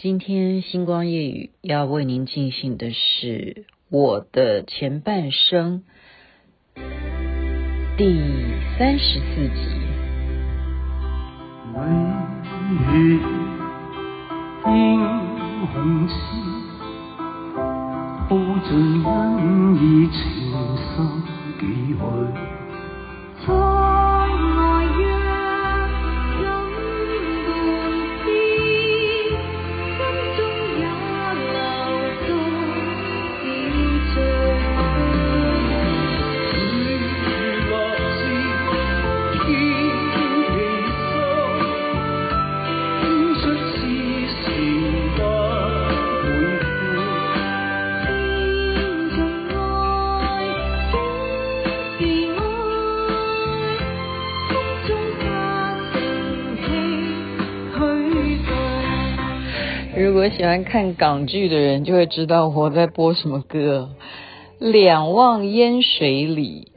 今天星光夜语要为您进行的是我的前半生第三十四集。喜欢看港剧的人，就会知道我在播什么歌。两望烟水里，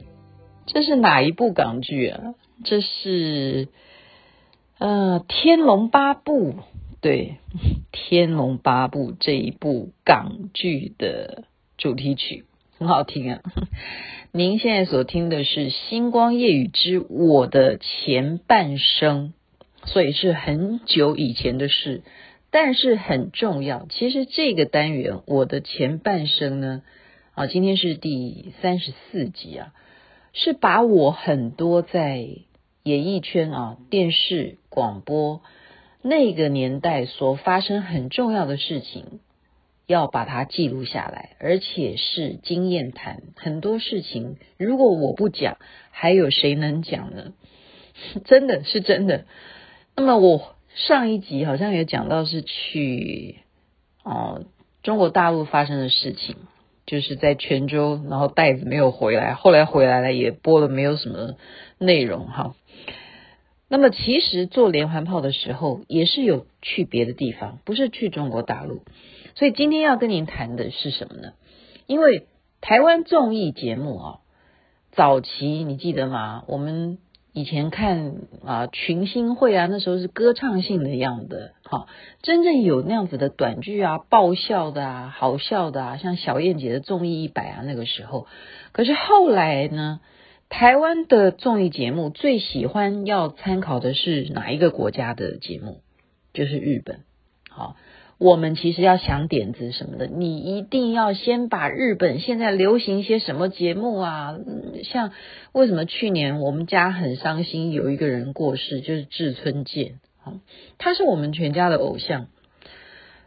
这是哪一部港剧啊？这是呃《天龙八部》对，《天龙八部》这一部港剧的主题曲很好听啊。您现在所听的是《星光夜雨之我的前半生》，所以是很久以前的事。但是很重要，其实这个单元我的前半生呢，啊，今天是第三十四集啊，是把我很多在演艺圈啊、电视、广播那个年代所发生很重要的事情，要把它记录下来，而且是经验谈。很多事情如果我不讲，还有谁能讲呢？真的是真的。那么我。上一集好像也讲到是去哦中国大陆发生的事情，就是在泉州，然后袋子没有回来，后来回来了也播了没有什么内容哈。那么其实做连环炮的时候也是有去别的地方，不是去中国大陆。所以今天要跟您谈的是什么呢？因为台湾综艺节目啊，早期你记得吗？我们。以前看啊群星会啊，那时候是歌唱性的样的，哈，真正有那样子的短剧啊，爆笑的啊，好笑的啊，像小燕姐的综艺一百啊，那个时候。可是后来呢，台湾的综艺节目最喜欢要参考的是哪一个国家的节目？就是日本，好。我们其实要想点子什么的，你一定要先把日本现在流行一些什么节目啊，像为什么去年我们家很伤心，有一个人过世，就是志村健，他是我们全家的偶像，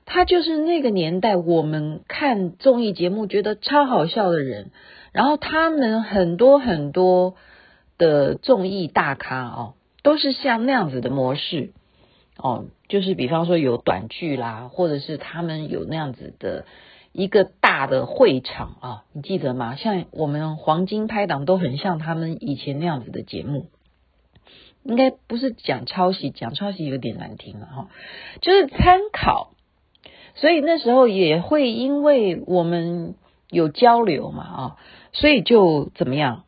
他就是那个年代我们看综艺节目觉得超好笑的人，然后他们很多很多的综艺大咖哦，都是像那样子的模式。哦，就是比方说有短剧啦，或者是他们有那样子的一个大的会场啊，你记得吗？像我们黄金拍档都很像他们以前那样子的节目，应该不是讲抄袭，讲抄袭有点难听了哈，就是参考。所以那时候也会因为我们有交流嘛啊，所以就怎么样，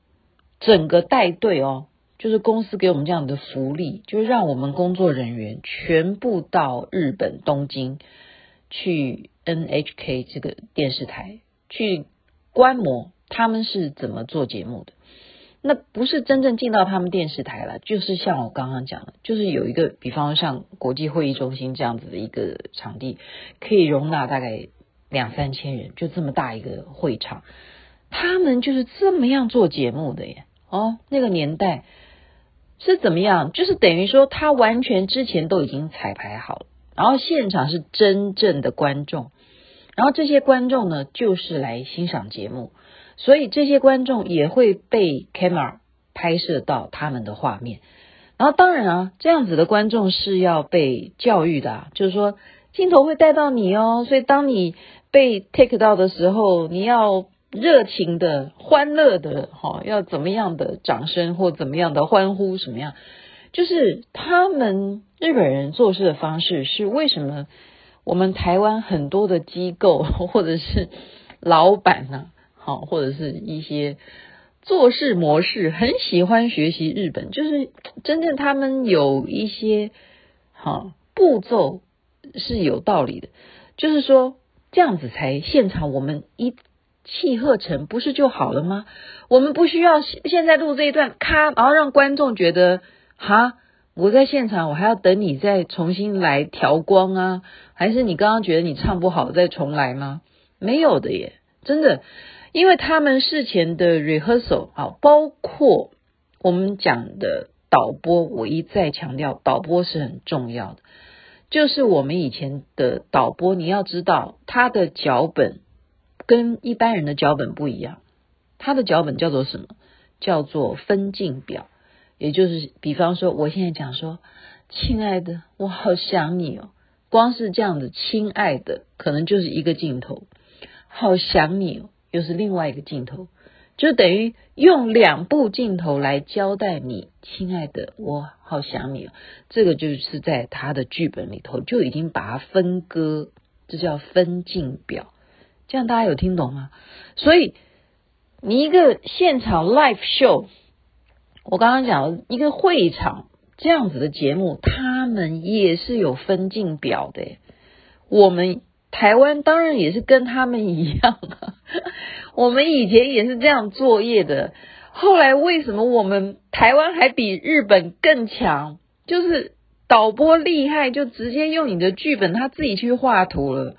整个带队哦。就是公司给我们这样的福利，就是让我们工作人员全部到日本东京去 NHK 这个电视台去观摩他们是怎么做节目的。那不是真正进到他们电视台了，就是像我刚刚讲的，就是有一个，比方像国际会议中心这样子的一个场地，可以容纳大概两三千人，就这么大一个会场，他们就是这么样做节目的耶。哦，那个年代。是怎么样？就是等于说，他完全之前都已经彩排好了，然后现场是真正的观众，然后这些观众呢，就是来欣赏节目，所以这些观众也会被 camera 拍摄到他们的画面，然后当然啊，这样子的观众是要被教育的啊，就是说镜头会带到你哦，所以当你被 take 到的时候，你要。热情的、欢乐的，哈，要怎么样的掌声或怎么样的欢呼，什么样？就是他们日本人做事的方式是为什么我们台湾很多的机构 或者是老板呢？好，或者是一些做事模式很喜欢学习日本，就是真正他们有一些好步骤是有道理的，就是说这样子才现场我们一气呵成，不是就好了吗？我们不需要现在录这一段，咔，然后让观众觉得哈，我在现场，我还要等你再重新来调光啊？还是你刚刚觉得你唱不好再重来吗？没有的耶，真的，因为他们事前的 rehearsal 啊，包括我们讲的导播，我一再强调，导播是很重要的。就是我们以前的导播，你要知道他的脚本。跟一般人的脚本不一样，他的脚本叫做什么？叫做分镜表，也就是比方说，我现在讲说，亲爱的，我好想你哦。光是这样子“亲爱的”，可能就是一个镜头，好想你哦，又是另外一个镜头，就等于用两部镜头来交代你，亲爱的，我好想你哦。这个就是在他的剧本里头就已经把它分割，这叫分镜表。这样大家有听懂吗？所以你一个现场 live show，我刚刚讲一个会场这样子的节目，他们也是有分镜表的。我们台湾当然也是跟他们一样啊，我们以前也是这样作业的。后来为什么我们台湾还比日本更强？就是导播厉害，就直接用你的剧本，他自己去画图了。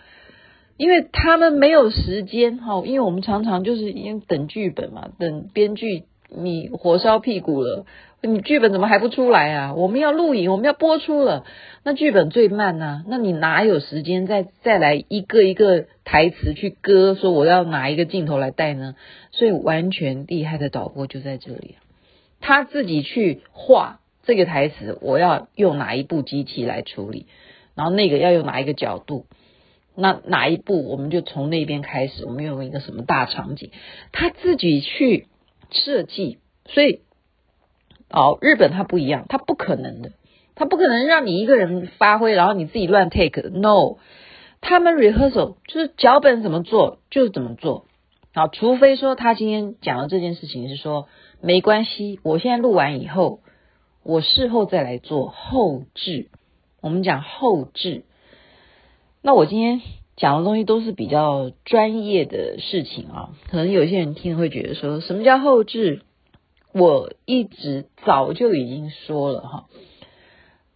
因为他们没有时间哈，因为我们常常就是因为等剧本嘛，等编剧你火烧屁股了，你剧本怎么还不出来啊？我们要录影，我们要播出了，那剧本最慢呐，那你哪有时间再再来一个一个台词去割，说我要哪一个镜头来带呢？所以完全厉害的导播就在这里，他自己去画这个台词，我要用哪一部机器来处理，然后那个要用哪一个角度。那哪一步我们就从那边开始，我们用一个什么大场景，他自己去设计，所以哦，日本他不一样，他不可能的，他不可能让你一个人发挥，然后你自己乱 take，no，他们 rehearsal 就是脚本怎么做就怎么做，好，除非说他今天讲的这件事情是说没关系，我现在录完以后，我事后再来做后置，我们讲后置。那我今天讲的东西都是比较专业的事情啊，可能有些人听会觉得说什么叫后置？我一直早就已经说了哈，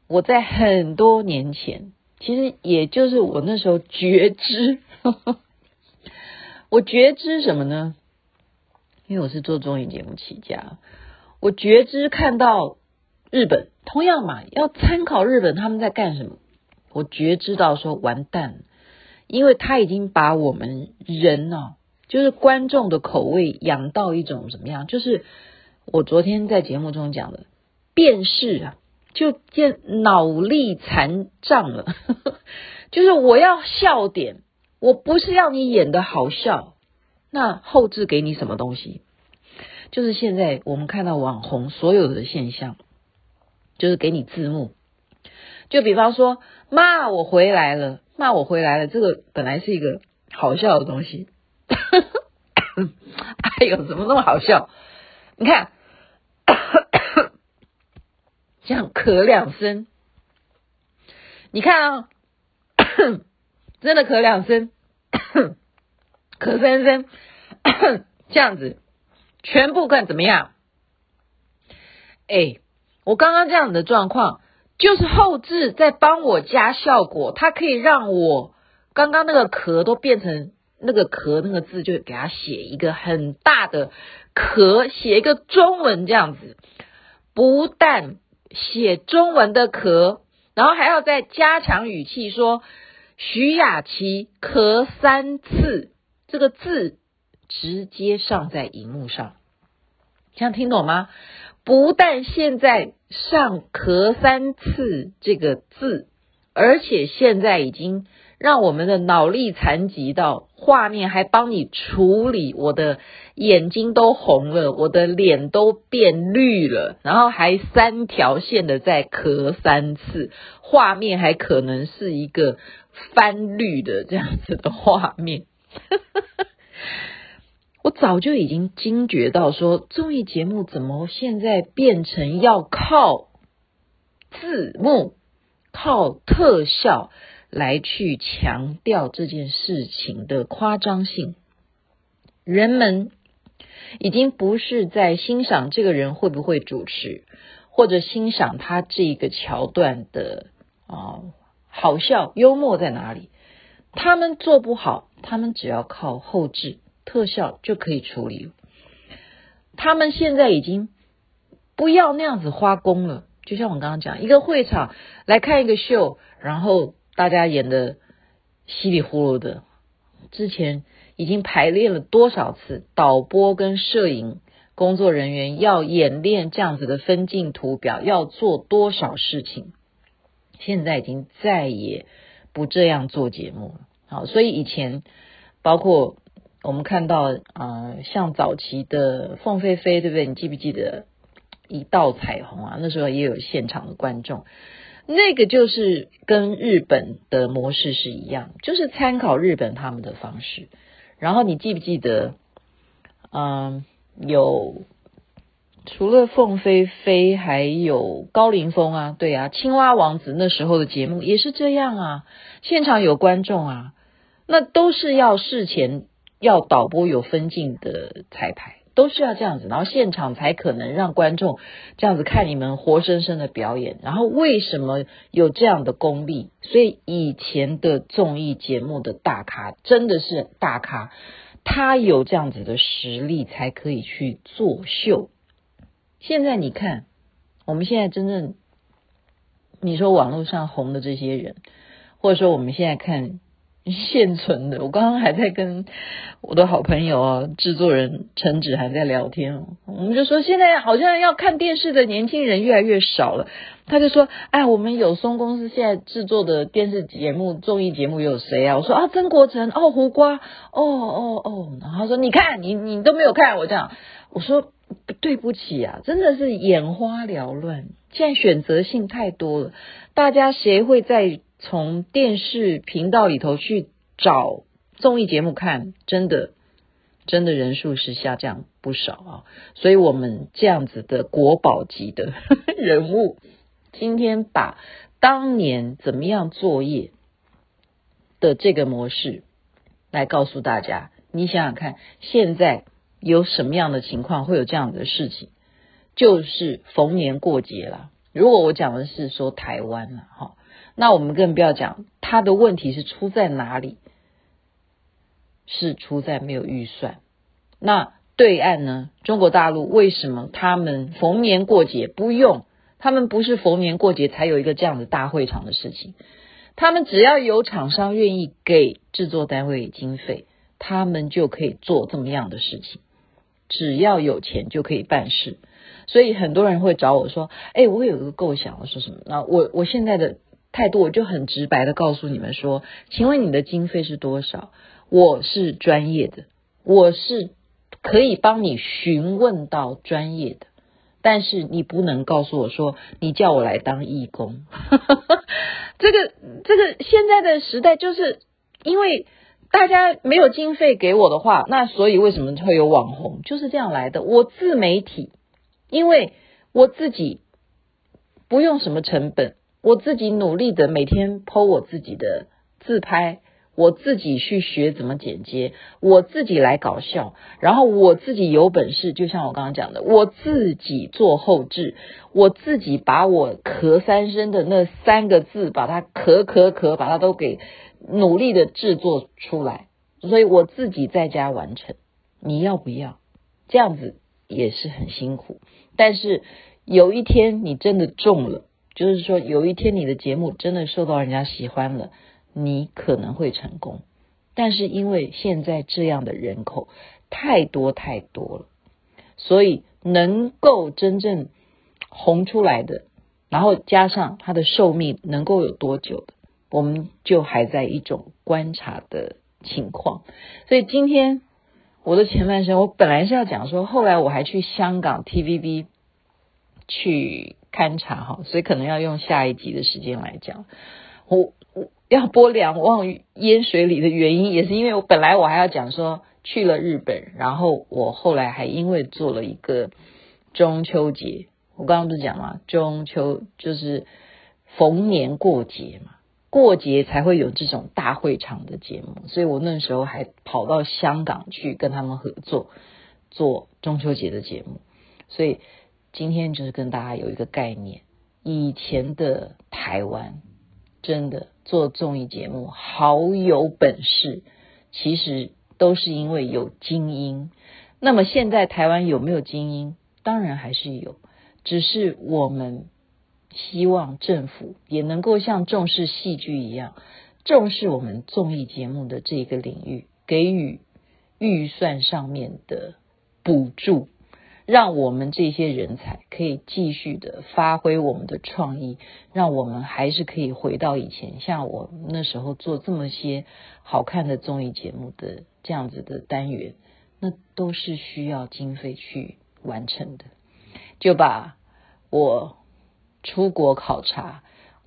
我在很多年前，其实也就是我那时候觉知，我觉知什么呢？因为我是做综艺节目起家，我觉知看到日本同样嘛，要参考日本他们在干什么。我觉知道说完蛋，因为他已经把我们人呢、就是观众的口味养到一种怎么样？就是我昨天在节目中讲的，辨识啊，就见脑力残障了。就是我要笑点，我不是要你演的好笑，那后置给你什么东西？就是现在我们看到网红所有的现象，就是给你字幕。就比方说，妈，我回来了，妈，我回来了。这个本来是一个好笑的东西，哎呦，怎么那么好笑？你看，这样咳两声，你看啊，真的咳两声，咳三声，这样子，全部看怎么样？哎，我刚刚这样的状况。就是后置在帮我加效果，它可以让我刚刚那个壳都变成那个壳那个字，就给它写一个很大的壳，写一个中文这样子。不但写中文的壳，然后还要再加强语气说徐雅琪咳三次，这个字直接上在荧幕上，这样听懂吗？不但现在上咳三次这个字，而且现在已经让我们的脑力残疾到画面还帮你处理，我的眼睛都红了，我的脸都变绿了，然后还三条线的在咳三次，画面还可能是一个翻绿的这样子的画面。我早就已经惊觉到说，综艺节目怎么现在变成要靠字幕、靠特效来去强调这件事情的夸张性。人们已经不是在欣赏这个人会不会主持，或者欣赏他这个桥段的啊好笑幽默在哪里。他们做不好，他们只要靠后置特效就可以处理。他们现在已经不要那样子花工了，就像我刚刚讲，一个会场来看一个秀，然后大家演的稀里糊涂的，之前已经排练了多少次，导播跟摄影工作人员要演练这样子的分镜图表，要做多少事情，现在已经再也。不这样做节目了，好，所以以前包括我们看到啊、像早期的凤飞飞，对不对？你记不记得一道彩虹啊？那时候也有现场的观众，那个就是跟日本的模式是一样，就是参考日本他们的方式。然后你记不记得，嗯、有。除了凤飞飞，还有高凌风啊，对啊，青蛙王子那时候的节目也是这样啊，现场有观众啊，那都是要事前要导播有分镜的彩排，都是要这样子，然后现场才可能让观众这样子看你们活生生的表演。然后为什么有这样的功力？所以以前的综艺节目的大咖真的是大咖，他有这样子的实力才可以去作秀。现在你看，我们现在真正你说网络上红的这些人，或者说我们现在看现存的，我刚刚还在跟我的好朋友啊，制作人陈芷涵在聊天，我们就说现在好像要看电视的年轻人越来越少了。他就说：“哎，我们有松公司现在制作的电视节目、综艺节目有谁啊？”我说：“啊，曾国城，哦，胡瓜，哦哦哦。”然后他说：“你看，你你都没有看。”我这样，我说。对不起啊，真的是眼花缭乱。现在选择性太多了，大家谁会在从电视频道里头去找综艺节目看？真的，真的人数是下降不少啊。所以我们这样子的国宝级的人物，今天把当年怎么样作业的这个模式来告诉大家。你想想看，现在。有什么样的情况会有这样的事情？就是逢年过节了。如果我讲的是说台湾了，哈，那我们更不要讲他的问题是出在哪里，是出在没有预算。那对岸呢？中国大陆为什么他们逢年过节不用？他们不是逢年过节才有一个这样的大会场的事情。他们只要有厂商愿意给制作单位经费，他们就可以做这么样的事情。只要有钱就可以办事，所以很多人会找我说：“哎，我有一个构想，我说什么？那我我现在的态度，我就很直白的告诉你们说，请问你的经费是多少？我是专业的，我是可以帮你询问到专业的，但是你不能告诉我说你叫我来当义工。这个这个现在的时代就是因为。大家没有经费给我的话，那所以为什么会有网红？就是这样来的。我自媒体，因为我自己不用什么成本，我自己努力的每天 po 我自己的自拍，我自己去学怎么剪接，我自己来搞笑，然后我自己有本事，就像我刚刚讲的，我自己做后置，我自己把我咳三声的那三个字，把它咳咳咳，把它都给。努力的制作出来，所以我自己在家完成。你要不要？这样子也是很辛苦。但是有一天你真的中了，就是说有一天你的节目真的受到人家喜欢了，你可能会成功。但是因为现在这样的人口太多太多了，所以能够真正红出来的，然后加上它的寿命能够有多久的？我们就还在一种观察的情况，所以今天我的前半生，我本来是要讲说，后来我还去香港 TVB 去勘察哈，所以可能要用下一集的时间来讲。我我要播两忘烟水里的原因，也是因为我本来我还要讲说去了日本，然后我后来还因为做了一个中秋节，我刚刚不是讲嘛，中秋就是逢年过节嘛。过节才会有这种大会场的节目，所以我那时候还跑到香港去跟他们合作做中秋节的节目。所以今天就是跟大家有一个概念：以前的台湾真的做综艺节目好有本事，其实都是因为有精英。那么现在台湾有没有精英？当然还是有，只是我们。希望政府也能够像重视戏剧一样，重视我们综艺节目的这个领域，给予预算上面的补助，让我们这些人才可以继续的发挥我们的创意，让我们还是可以回到以前，像我那时候做这么些好看的综艺节目的这样子的单元，那都是需要经费去完成的，就把我。出国考察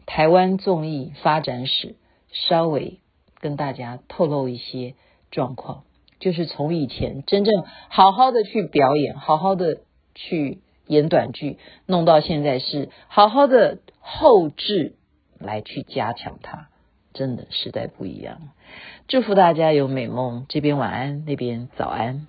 台湾综艺发展史，稍微跟大家透露一些状况，就是从以前真正好好的去表演，好好的去演短剧，弄到现在是好好的后置来去加强它，真的时代不一样。祝福大家有美梦，这边晚安，那边早安。